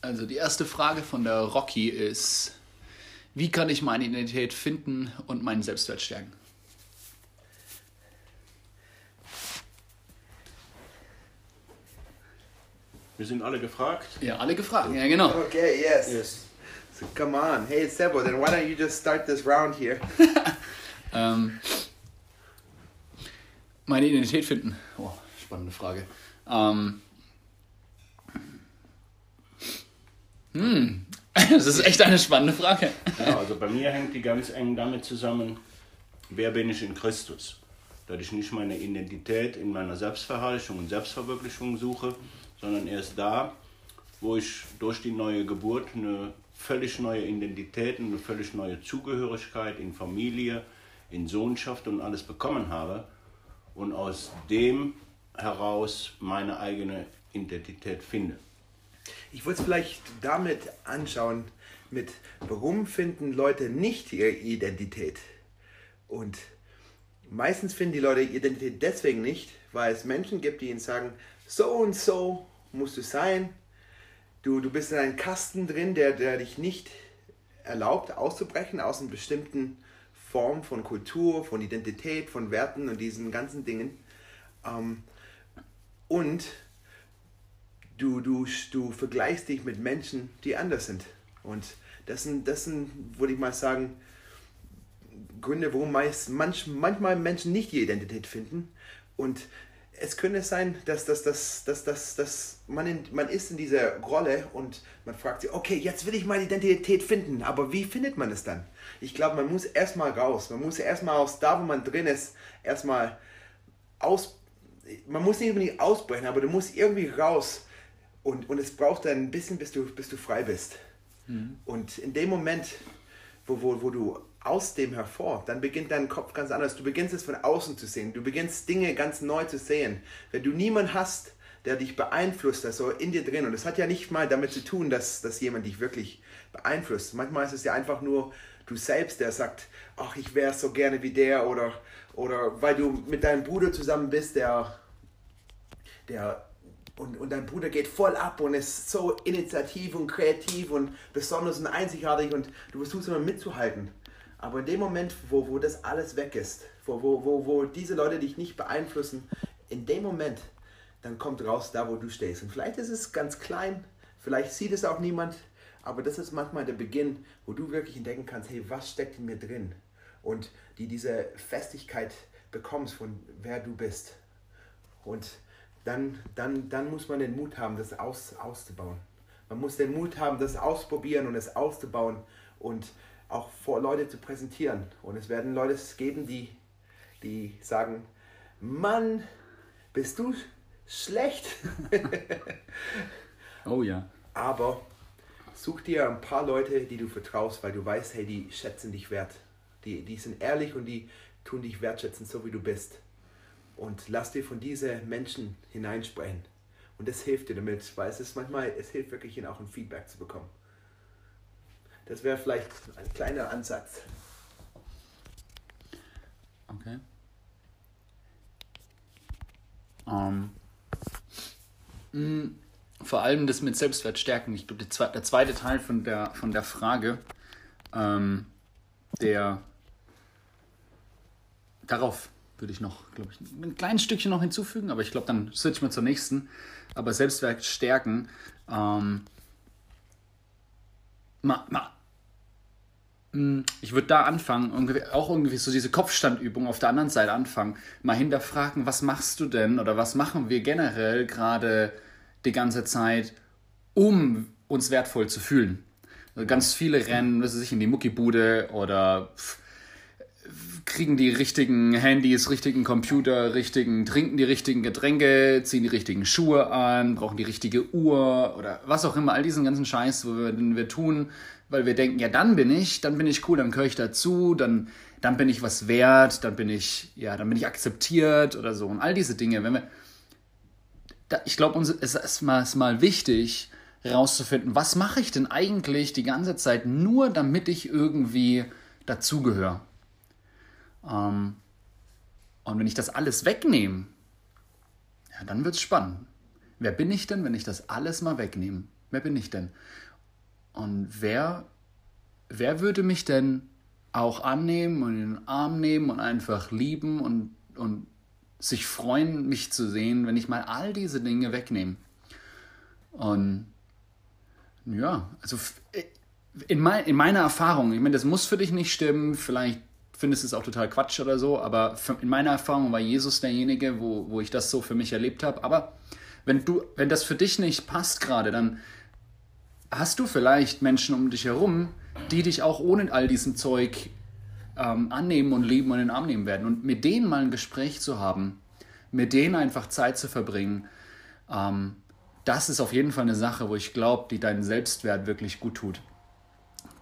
Also die erste Frage von der Rocky ist, wie kann ich meine Identität finden und meinen Selbstwert stärken? Wir sind alle gefragt. Ja, alle gefragt, ja genau. Okay, yes. Yes. So come on. Hey, Sebo, then why don't you just start this round here? Ähm, meine Identität finden. Oh, spannende Frage. Ähm, hm, das ist echt eine spannende Frage. Ja, also bei mir hängt die ganz eng damit zusammen, wer bin ich in Christus? Dass ich nicht meine Identität in meiner Selbstverherrlichung und Selbstverwirklichung suche, sondern erst da, wo ich durch die neue Geburt eine völlig neue Identität eine völlig neue Zugehörigkeit in Familie, in Sohnschaft und alles bekommen habe und aus dem heraus meine eigene Identität finde. Ich würde es vielleicht damit anschauen, mit warum finden Leute nicht ihre Identität? Und meistens finden die Leute Identität deswegen nicht, weil es Menschen gibt, die ihnen sagen, so und so musst du sein. Du, du bist in einem Kasten drin, der, der dich nicht erlaubt, auszubrechen aus einer bestimmten Form von Kultur, von Identität, von Werten und diesen ganzen Dingen. Ähm, und du, du, du vergleichst dich mit Menschen, die anders sind. Und das sind, das sind würde ich mal sagen, Gründe, warum meist, manch, manchmal Menschen nicht die Identität finden. Und es könnte sein, dass, dass, dass, dass, dass, dass man, in, man ist in dieser Rolle und man fragt sich, okay, jetzt will ich meine Identität finden, aber wie findet man es dann? Ich glaube, man muss erstmal raus. Man muss erstmal aus da, wo man drin ist, erstmal aus. Man muss nicht unbedingt ausbrechen, aber du musst irgendwie raus. Und, und es braucht dann ein bisschen, bis du, bis du frei bist. Und in dem Moment, wo, wo, wo du aus dem hervor, dann beginnt dein Kopf ganz anders. Du beginnst es von außen zu sehen. Du beginnst Dinge ganz neu zu sehen. Wenn du niemanden hast, der dich beeinflusst, also in dir drin. Und das hat ja nicht mal damit zu tun, dass, dass jemand dich wirklich beeinflusst. Manchmal ist es ja einfach nur du selbst, der sagt, ach, ich wäre so gerne wie der oder, oder weil du mit deinem Bruder zusammen bist, der, der und, und dein Bruder geht voll ab und ist so initiativ und kreativ und besonders und einzigartig und du versuchst immer mitzuhalten. Aber in dem Moment, wo, wo das alles weg ist, wo, wo, wo, wo diese Leute dich nicht beeinflussen, in dem Moment, dann kommt raus da, wo du stehst. Und vielleicht ist es ganz klein, vielleicht sieht es auch niemand, aber das ist manchmal der Beginn, wo du wirklich entdecken kannst, hey, was steckt in mir drin? Und die diese Festigkeit bekommst von wer du bist. Und dann, dann, dann muss man den Mut haben, das aus, auszubauen. Man muss den Mut haben, das auszuprobieren und es auszubauen und auch vor Leute zu präsentieren. Und es werden Leute geben, die, die sagen, Mann, bist du schlecht? Oh ja. Aber such dir ein paar Leute, die du vertraust, weil du weißt, hey, die schätzen dich wert. Die, die sind ehrlich und die tun dich wertschätzen, so wie du bist. Und lass dir von diesen Menschen hineinsprechen. Und das hilft dir damit, weil es ist manchmal, es hilft wirklich, ihnen auch ein Feedback zu bekommen. Das wäre vielleicht ein kleiner Ansatz. Okay. Ähm, mh, vor allem das mit Selbstwert stärken. Ich glaube, der, der zweite Teil von der, von der Frage, ähm, der darauf würde ich noch, glaube ich, ein kleines Stückchen noch hinzufügen, aber ich glaube, dann switchen wir zur nächsten. Aber Selbstwert stärken, ähm, ma, ma, mh, ich würde da anfangen, auch irgendwie so diese Kopfstandübung auf der anderen Seite anfangen, mal hinterfragen, was machst du denn oder was machen wir generell gerade die ganze Zeit, um uns wertvoll zu fühlen. Also ganz viele rennen, was weiß ich, in die Muckibude oder pff, kriegen die richtigen Handys, richtigen Computer, richtigen, trinken die richtigen Getränke, ziehen die richtigen Schuhe an, brauchen die richtige Uhr oder was auch immer, all diesen ganzen Scheiß, den wir tun, weil wir denken, ja, dann bin ich, dann bin ich cool, dann gehöre ich dazu, dann, dann bin ich was wert, dann bin ich, ja, dann bin ich akzeptiert oder so. Und all diese Dinge, wenn wir, da, ich glaube, uns ist es mal, ist mal wichtig, herauszufinden, was mache ich denn eigentlich die ganze Zeit nur, damit ich irgendwie dazugehöre. Ähm, und wenn ich das alles wegnehme, ja, dann wird es spannend. Wer bin ich denn, wenn ich das alles mal wegnehme? Wer bin ich denn? Und wer, wer würde mich denn auch annehmen und in den Arm nehmen und einfach lieben und, und sich freuen, mich zu sehen, wenn ich mal all diese Dinge wegnehme? Und ja, also äh, in, mein, in meiner Erfahrung, ich meine, das muss für dich nicht stimmen, vielleicht findest es auch total Quatsch oder so, aber in meiner Erfahrung war Jesus derjenige, wo, wo ich das so für mich erlebt habe. Aber wenn du, wenn das für dich nicht passt gerade, dann hast du vielleicht Menschen um dich herum, die dich auch ohne all diesem Zeug ähm, annehmen und lieben und in den Arm nehmen werden. Und mit denen mal ein Gespräch zu haben, mit denen einfach Zeit zu verbringen, ähm, das ist auf jeden Fall eine Sache, wo ich glaube, die deinen Selbstwert wirklich gut tut.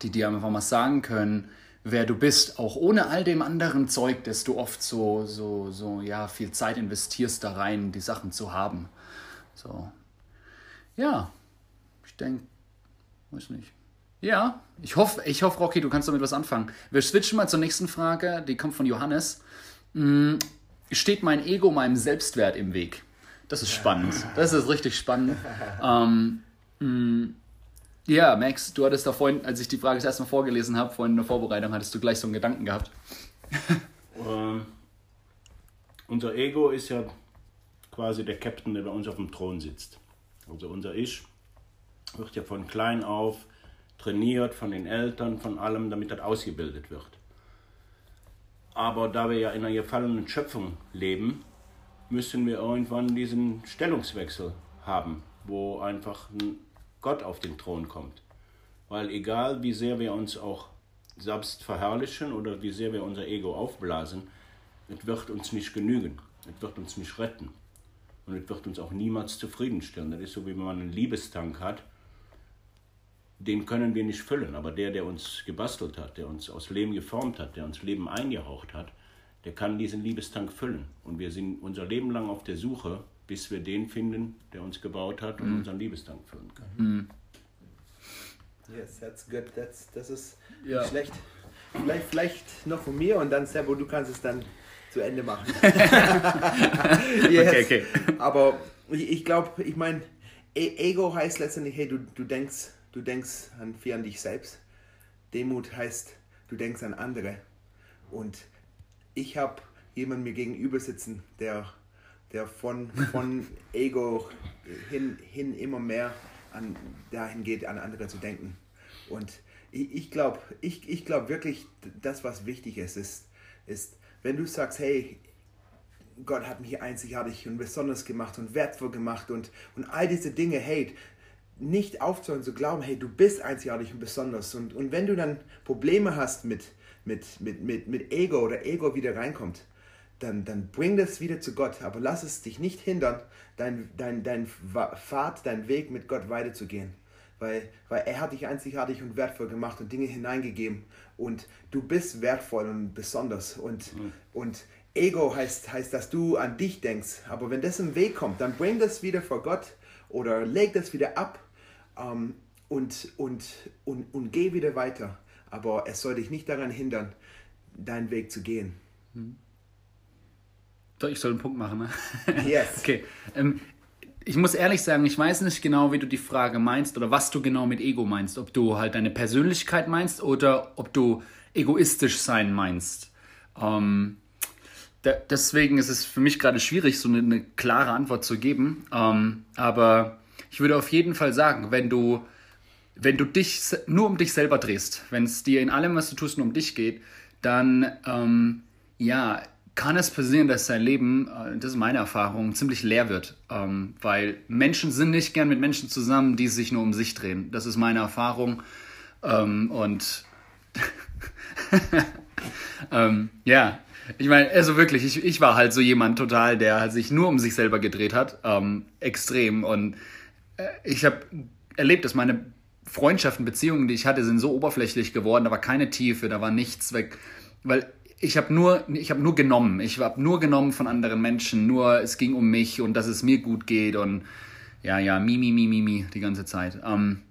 Die dir einfach mal sagen können, wer du bist, auch ohne all dem anderen Zeug, das du oft so, so, so, ja, viel Zeit investierst da rein, die Sachen zu haben. So. Ja, ich denke, weiß nicht. Ja, ich hoffe, ich hoffe, Rocky, du kannst damit was anfangen. Wir switchen mal zur nächsten Frage, die kommt von Johannes. Hm, steht mein Ego meinem Selbstwert im Weg? Das ist spannend. Das ist richtig spannend. ähm, mh, ja, Max, du hattest da vorhin, als ich die Frage das erste Mal vorgelesen habe, vorhin in der Vorbereitung, hattest du gleich so einen Gedanken gehabt. ähm, unser Ego ist ja quasi der Captain, der bei uns auf dem Thron sitzt. Also unser Ich wird ja von klein auf trainiert, von den Eltern, von allem, damit das ausgebildet wird. Aber da wir ja in einer gefallenen Schöpfung leben, müssen wir irgendwann diesen Stellungswechsel haben, wo einfach ein Gott auf den Thron kommt. Weil egal wie sehr wir uns auch selbst verherrlichen oder wie sehr wir unser Ego aufblasen, es wird uns nicht genügen, es wird uns nicht retten und es wird uns auch niemals zufriedenstellen. Das ist so, wie wenn man einen Liebestank hat, den können wir nicht füllen, aber der, der uns gebastelt hat, der uns aus Leben geformt hat, der uns Leben eingehaucht hat, der kann diesen Liebestank füllen. Und wir sind unser Leben lang auf der Suche, bis wir den finden, der uns gebaut hat und mm. unseren Liebestank füllen kann. Mm. Yes, that's good. That's, das ist ja. nicht schlecht. Vielleicht, vielleicht noch von mir und dann, Sebo, du kannst es dann zu Ende machen. yes. Okay, okay. Aber ich, glaube, ich meine, Ego heißt letztendlich, hey, du, du denkst, du denkst an, viel an dich selbst. Demut heißt, du denkst an andere. Und ich habe jemanden mir gegenüber sitzen, der, der von, von Ego hin, hin immer mehr an, dahin geht, an andere zu denken. Und ich, ich glaube ich, ich glaub wirklich, das, was wichtig ist, ist, ist, wenn du sagst, hey, Gott hat mich einzigartig und besonders gemacht und wertvoll gemacht und, und all diese Dinge, hey, nicht aufzuhören zu glauben, hey, du bist einzigartig und besonders. Und, und wenn du dann Probleme hast mit, mit, mit, mit, mit Ego oder Ego wieder reinkommt, dann, dann bring das wieder zu Gott. Aber lass es dich nicht hindern, dein, dein, dein Pfad, dein Weg mit Gott weiterzugehen. Weil, weil er hat dich einzigartig und wertvoll gemacht und Dinge hineingegeben. Und du bist wertvoll und besonders. Und, mhm. und Ego heißt, heißt, dass du an dich denkst. Aber wenn das im Weg kommt, dann bring das wieder vor Gott oder leg das wieder ab ähm, und, und, und, und geh wieder weiter aber es soll dich nicht daran hindern, deinen Weg zu gehen. Hm. So, ich soll einen Punkt machen, ne? Yes. okay. Ähm, ich muss ehrlich sagen, ich weiß nicht genau, wie du die Frage meinst oder was du genau mit Ego meinst. Ob du halt deine Persönlichkeit meinst oder ob du egoistisch sein meinst. Ähm, da, deswegen ist es für mich gerade schwierig, so eine, eine klare Antwort zu geben. Ähm, aber ich würde auf jeden Fall sagen, wenn du wenn du dich nur um dich selber drehst, wenn es dir in allem, was du tust, nur um dich geht, dann ähm, ja, kann es passieren, dass dein Leben, äh, das ist meine Erfahrung, ziemlich leer wird. Ähm, weil Menschen sind nicht gern mit Menschen zusammen, die sich nur um sich drehen. Das ist meine Erfahrung. Ähm, und ähm, ja, ich meine, also wirklich, ich, ich war halt so jemand total, der sich nur um sich selber gedreht hat. Extrem. Und äh, ich habe erlebt, dass meine Freundschaften, Beziehungen, die ich hatte, sind so oberflächlich geworden, da war keine Tiefe, da war nichts weg. Weil ich habe nur, ich nur genommen. Ich habe nur genommen von anderen Menschen. Nur es ging um mich und dass es mir gut geht und ja, ja, mi, mi, mi, mi, mi die ganze Zeit. Ähm,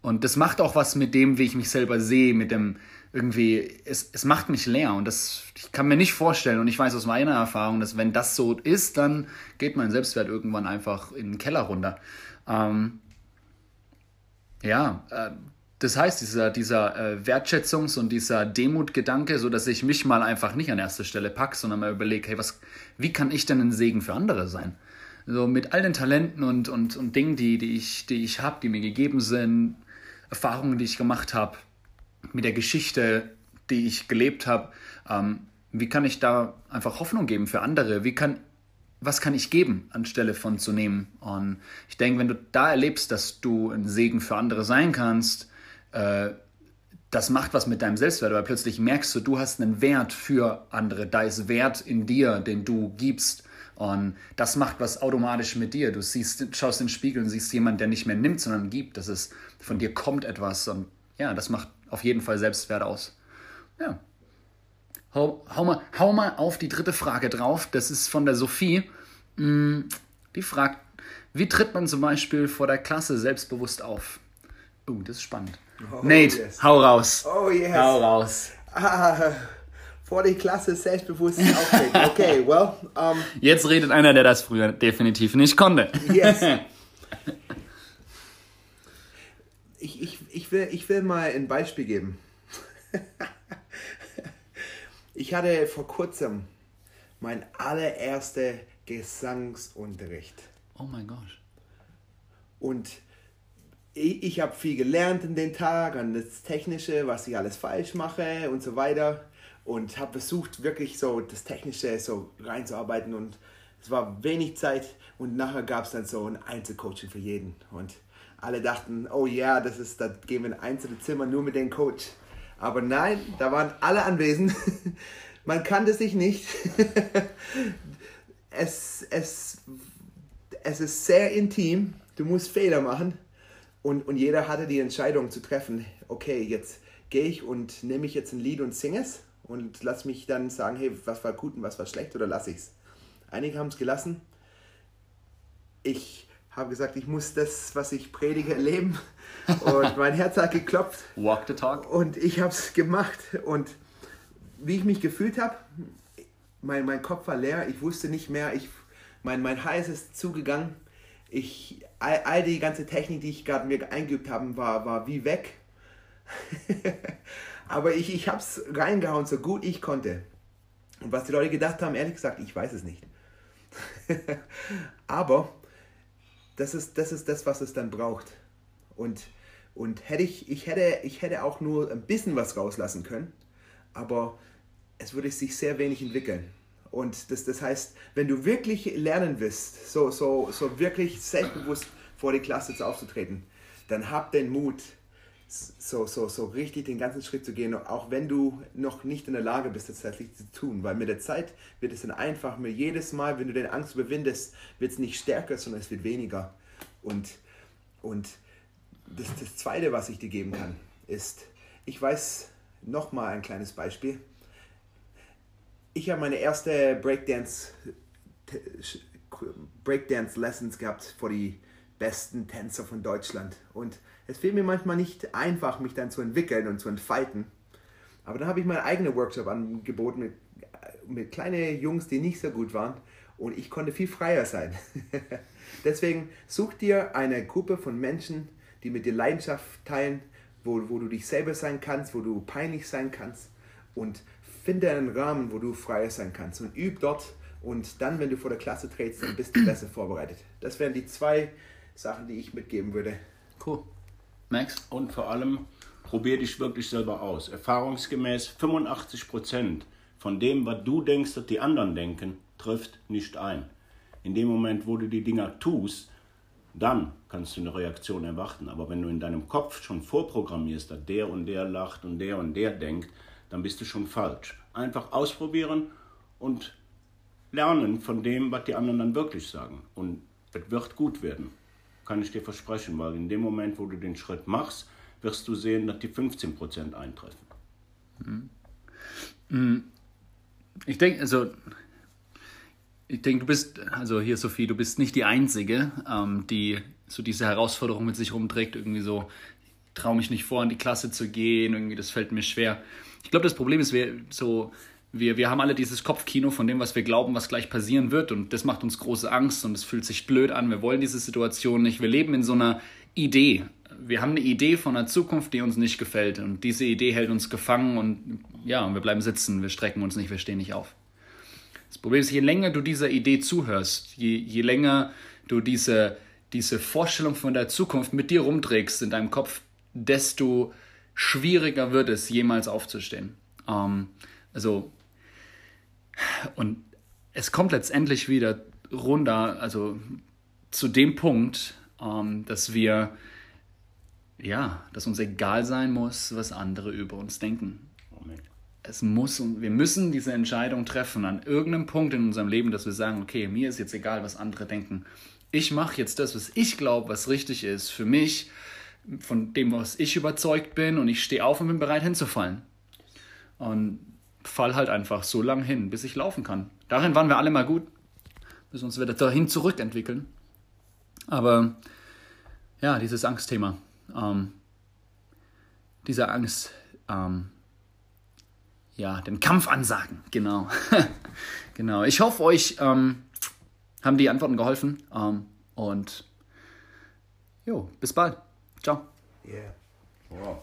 und das macht auch was mit dem, wie ich mich selber sehe, mit dem irgendwie, es, es macht mich leer und das, ich kann mir nicht vorstellen und ich weiß aus meiner Erfahrung, dass wenn das so ist, dann geht mein Selbstwert irgendwann einfach in den Keller runter. Ähm, ja, äh, das heißt, dieser, dieser äh, Wertschätzungs- und dieser Demutgedanke, so dass ich mich mal einfach nicht an erste Stelle packe, sondern mal überlege, hey, was, wie kann ich denn ein Segen für andere sein? So mit all den Talenten und, und, und Dingen, die, die ich, die ich habe, die mir gegeben sind, Erfahrungen, die ich gemacht habe, mit der Geschichte, die ich gelebt habe, ähm, wie kann ich da einfach Hoffnung geben für andere? Wie kann, was kann ich geben, anstelle von zu nehmen? Und ich denke, wenn du da erlebst, dass du ein Segen für andere sein kannst, äh, das macht was mit deinem Selbstwert, weil plötzlich merkst du, du hast einen Wert für andere. Da ist Wert in dir, den du gibst. Und das macht was automatisch mit dir. Du siehst, schaust in den Spiegel und siehst jemanden, der nicht mehr nimmt, sondern gibt. Das ist, von dir kommt etwas. Und ja, das macht auf jeden Fall Selbstwert aus. Ja. Hau, hau, mal, hau mal auf die dritte Frage drauf. Das ist von der Sophie. Mm, die fragt, wie tritt man zum Beispiel vor der Klasse selbstbewusst auf? Oh, das ist spannend. Oh, Nate, yes. hau raus. Oh, yes. Hau raus. Ah, vor der Klasse selbstbewusst auftreten. Okay, well. Um, Jetzt redet einer, der das früher definitiv nicht konnte. Yes. ich, ich, ich, will, ich will mal ein Beispiel geben. ich hatte vor kurzem mein allererster Gesangsunterricht. Oh mein Gott. Und ich, habe viel gelernt in den Tag, an das Technische, was ich alles falsch mache und so weiter. Und habe versucht, wirklich so das Technische so reinzuarbeiten. Und es war wenig Zeit. Und nachher gab es dann so ein Einzelcoaching für jeden. Und alle dachten, oh ja, das ist, da gehen wir in ein einzelnes Zimmer nur mit dem Coach. Aber nein, da waren alle anwesend. Man kannte sich nicht. es, es, es ist sehr intim. Du musst Fehler machen. Und, und jeder hatte die Entscheidung zu treffen, okay, jetzt gehe ich und nehme ich jetzt ein Lied und singe es und lass mich dann sagen, hey, was war gut und was war schlecht oder lasse ich es. Einige haben es gelassen. Ich habe gesagt, ich muss das, was ich predige, erleben. Und mein Herz hat geklopft. Walk the talk. Und ich habe es gemacht. Und wie ich mich gefühlt habe, mein, mein Kopf war leer. Ich wusste nicht mehr. Ich, mein, mein Hals ist zugegangen ich, all, all die ganze Technik, die ich gerade mir eingeübt habe, war, war wie weg. Aber ich, ich habe es reingehauen, so gut ich konnte. Und was die Leute gedacht haben, ehrlich gesagt, ich weiß es nicht. Aber das ist, das ist das, was es dann braucht. Und, und hätte ich, ich, hätte, ich hätte auch nur ein bisschen was rauslassen können, aber es würde sich sehr wenig entwickeln. Und das, das heißt, wenn du wirklich lernen willst, so, so, so wirklich selbstbewusst vor die Klasse aufzutreten, dann hab den Mut, so, so, so richtig den ganzen Schritt zu gehen, auch wenn du noch nicht in der Lage bist, das tatsächlich zu tun. Weil mit der Zeit wird es dann einfach, mit jedes Mal, wenn du den Angst überwindest, wird es nicht stärker, sondern es wird weniger. Und, und das, das Zweite, was ich dir geben kann, ist, ich weiß nochmal ein kleines Beispiel ich habe meine erste Breakdance Breakdance Lessons gehabt vor die besten Tänzer von Deutschland und es fiel mir manchmal nicht einfach, mich dann zu entwickeln und zu entfalten. Aber dann habe ich meinen eigenen Workshop angeboten mit, mit kleinen Jungs, die nicht so gut waren und ich konnte viel freier sein. Deswegen such dir eine Gruppe von Menschen, die mit dir Leidenschaft teilen, wo, wo du dich selber sein kannst, wo du peinlich sein kannst und finde einen Rahmen, wo du frei sein kannst und üb dort und dann, wenn du vor der Klasse trittst, dann bist du besser vorbereitet. Das wären die zwei Sachen, die ich mitgeben würde. Cool. Max? Und vor allem, probier dich wirklich selber aus. Erfahrungsgemäß 85% von dem, was du denkst, dass die anderen denken, trifft nicht ein. In dem Moment, wo du die Dinger tust, dann kannst du eine Reaktion erwarten. Aber wenn du in deinem Kopf schon vorprogrammierst, dass der und der lacht und der und der denkt, dann bist du schon falsch. Einfach ausprobieren und lernen von dem, was die anderen dann wirklich sagen. Und es wird gut werden, kann ich dir versprechen, weil in dem Moment, wo du den Schritt machst, wirst du sehen, dass die 15% eintreffen. Mhm. Mhm. Ich denke, also ich denke, du bist, also hier Sophie, du bist nicht die Einzige, ähm, die so diese Herausforderung mit sich rumträgt, irgendwie so, traue mich nicht vor, in die Klasse zu gehen, irgendwie das fällt mir schwer. Ich glaube, das Problem ist, wir so, wir, wir haben alle dieses Kopfkino von dem, was wir glauben, was gleich passieren wird. Und das macht uns große Angst und es fühlt sich blöd an. Wir wollen diese Situation nicht. Wir leben in so einer Idee. wir haben eine Idee von einer Zukunft, die uns nicht gefällt. Und diese Idee hält uns gefangen und ja, wir bleiben sitzen, wir strecken uns nicht, wir stehen nicht auf. Das Problem ist, je länger du dieser Idee zuhörst, je, je länger du diese, diese Vorstellung von der Zukunft mit dir rumträgst in deinem Kopf, desto schwieriger wird es, jemals aufzustehen. Ähm, also, und es kommt letztendlich wieder runter, also zu dem Punkt, ähm, dass wir, ja, dass uns egal sein muss, was andere über uns denken. Es muss und wir müssen diese Entscheidung treffen an irgendeinem Punkt in unserem Leben, dass wir sagen, okay, mir ist jetzt egal, was andere denken. Ich mache jetzt das, was ich glaube, was richtig ist für mich, von dem, was ich überzeugt bin, und ich stehe auf und bin bereit hinzufallen. Und fall halt einfach so lange hin, bis ich laufen kann. Darin waren wir alle mal gut, bis uns wieder dahin zurückentwickeln. Aber ja, dieses Angstthema, ähm, diese Angst, ähm, ja, den Kampf ansagen, genau. genau. Ich hoffe, euch ähm, haben die Antworten geholfen ähm, und jo, bis bald. Ciao. Yeah. Wow.